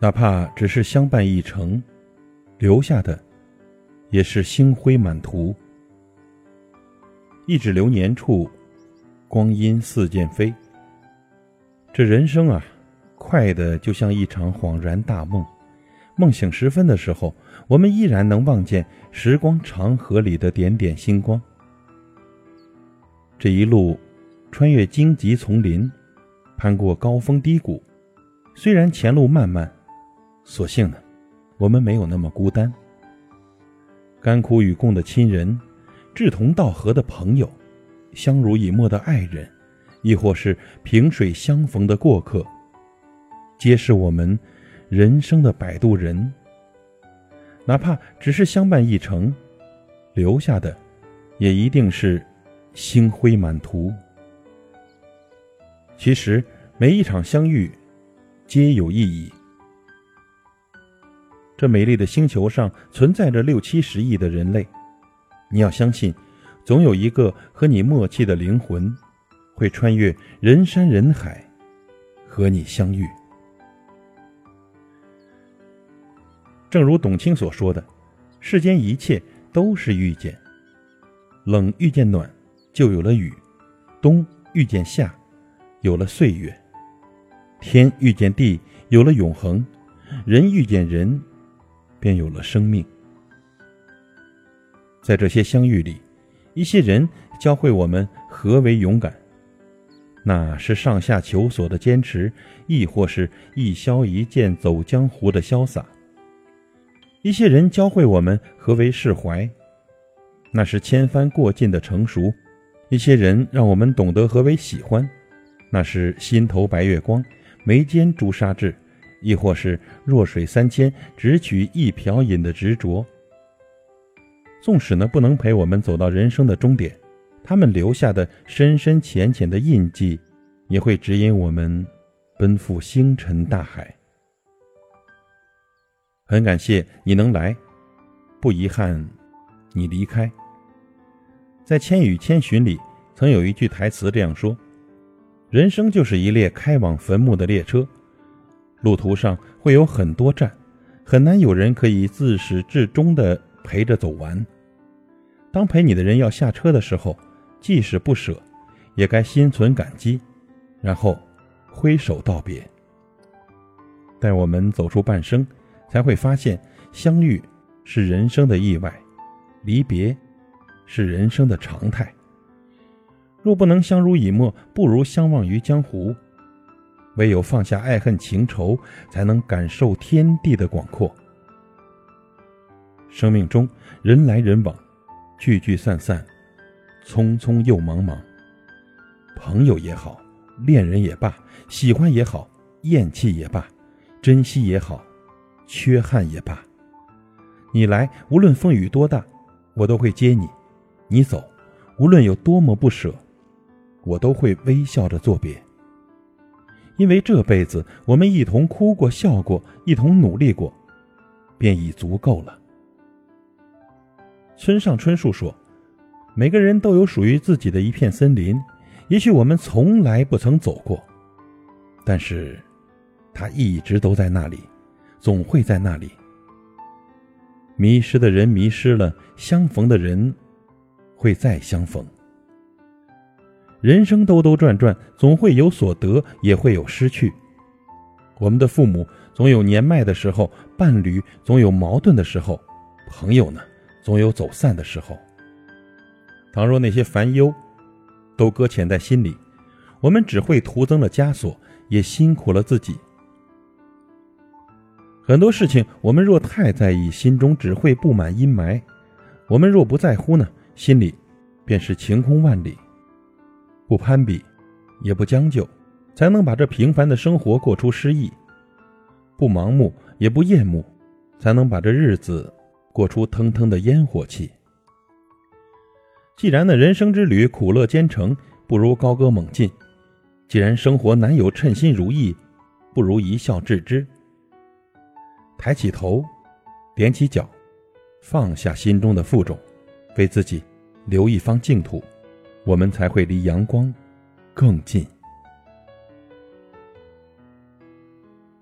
哪怕只是相伴一程，留下的也是星辉满途。一指流年处，光阴似箭飞。这人生啊，快的就像一场恍然大梦。梦醒时分的时候，我们依然能望见时光长河里的点点星光。这一路，穿越荆棘丛林，攀过高峰低谷，虽然前路漫漫。所幸呢，我们没有那么孤单。甘苦与共的亲人，志同道合的朋友，相濡以沫的爱人，亦或是萍水相逢的过客，皆是我们人生的摆渡人。哪怕只是相伴一程，留下的，也一定是星辉满途。其实每一场相遇，皆有意义。这美丽的星球上存在着六七十亿的人类，你要相信，总有一个和你默契的灵魂，会穿越人山人海，和你相遇。正如董卿所说的：“世间一切都是遇见，冷遇见暖，就有了雨；冬遇见夏，有了岁月；天遇见地，有了永恒；人遇见人。”便有了生命。在这些相遇里，一些人教会我们何为勇敢，那是上下求索的坚持，亦或是一萧一剑走江湖的潇洒；一些人教会我们何为释怀，那是千帆过尽的成熟；一些人让我们懂得何为喜欢，那是心头白月光，眉间朱砂痣。亦或是弱水三千，只取一瓢饮的执着。纵使呢不能陪我们走到人生的终点，他们留下的深深浅浅的印记，也会指引我们奔赴星辰大海。很感谢你能来，不遗憾你离开。在《千与千寻》里，曾有一句台词这样说：“人生就是一列开往坟墓的列车。”路途上会有很多站，很难有人可以自始至终的陪着走完。当陪你的人要下车的时候，即使不舍，也该心存感激，然后挥手道别。待我们走出半生，才会发现，相遇是人生的意外，离别是人生的常态。若不能相濡以沫，不如相忘于江湖。唯有放下爱恨情仇，才能感受天地的广阔。生命中人来人往，聚聚散散，匆匆又茫茫。朋友也好，恋人也罢，喜欢也好，厌弃也罢，珍惜也好，缺憾也罢，你来无论风雨多大，我都会接你；你走，无论有多么不舍，我都会微笑着作别。因为这辈子我们一同哭过、笑过，一同努力过，便已足够了。村上春树说：“每个人都有属于自己的一片森林，也许我们从来不曾走过，但是，它一直都在那里，总会在那里。迷失的人迷失了，相逢的人会再相逢。”人生兜兜转转，总会有所得，也会有失去。我们的父母总有年迈的时候，伴侣总有矛盾的时候，朋友呢，总有走散的时候。倘若那些烦忧都搁浅在心里，我们只会徒增了枷锁，也辛苦了自己。很多事情，我们若太在意，心中只会布满阴霾；我们若不在乎呢，心里便是晴空万里。不攀比，也不将就，才能把这平凡的生活过出诗意；不盲目，也不厌恶，才能把这日子过出腾腾的烟火气。既然那人生之旅苦乐兼程，不如高歌猛进；既然生活难有称心如意，不如一笑置之。抬起头，踮起脚，放下心中的负重，为自己留一方净土。我们才会离阳光更近。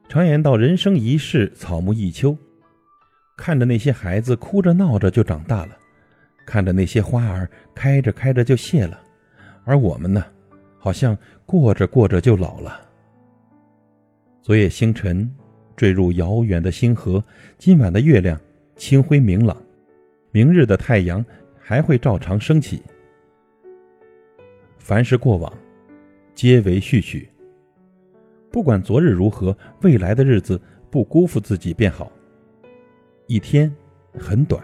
常言道：“人生一世，草木一秋。”看着那些孩子哭着闹着就长大了，看着那些花儿开着开着就谢了，而我们呢，好像过着过着就老了。昨夜星辰坠入遥远的星河，今晚的月亮清辉明朗，明日的太阳还会照常升起。凡是过往，皆为序曲。不管昨日如何，未来的日子不辜负自己便好。一天很短，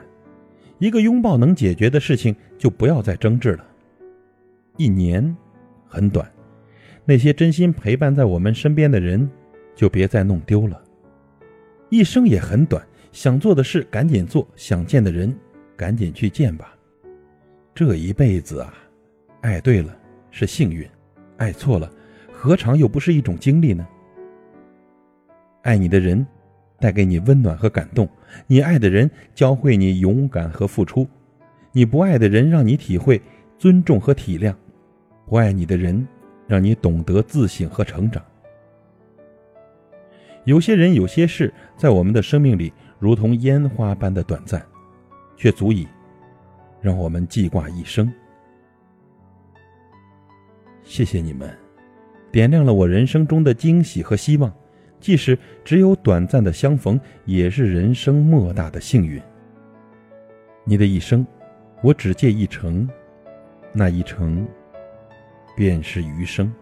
一个拥抱能解决的事情就不要再争执了。一年很短，那些真心陪伴在我们身边的人就别再弄丢了。一生也很短，想做的事赶紧做，想见的人赶紧去见吧。这一辈子啊，爱对了是幸运，爱错了何尝又不是一种经历呢？爱你的人。带给你温暖和感动，你爱的人教会你勇敢和付出，你不爱的人让你体会尊重和体谅，不爱你的人让你懂得自省和成长。有些人有些事在我们的生命里如同烟花般的短暂，却足以让我们记挂一生。谢谢你们，点亮了我人生中的惊喜和希望。即使只有短暂的相逢，也是人生莫大的幸运。你的一生，我只借一程，那一程，便是余生。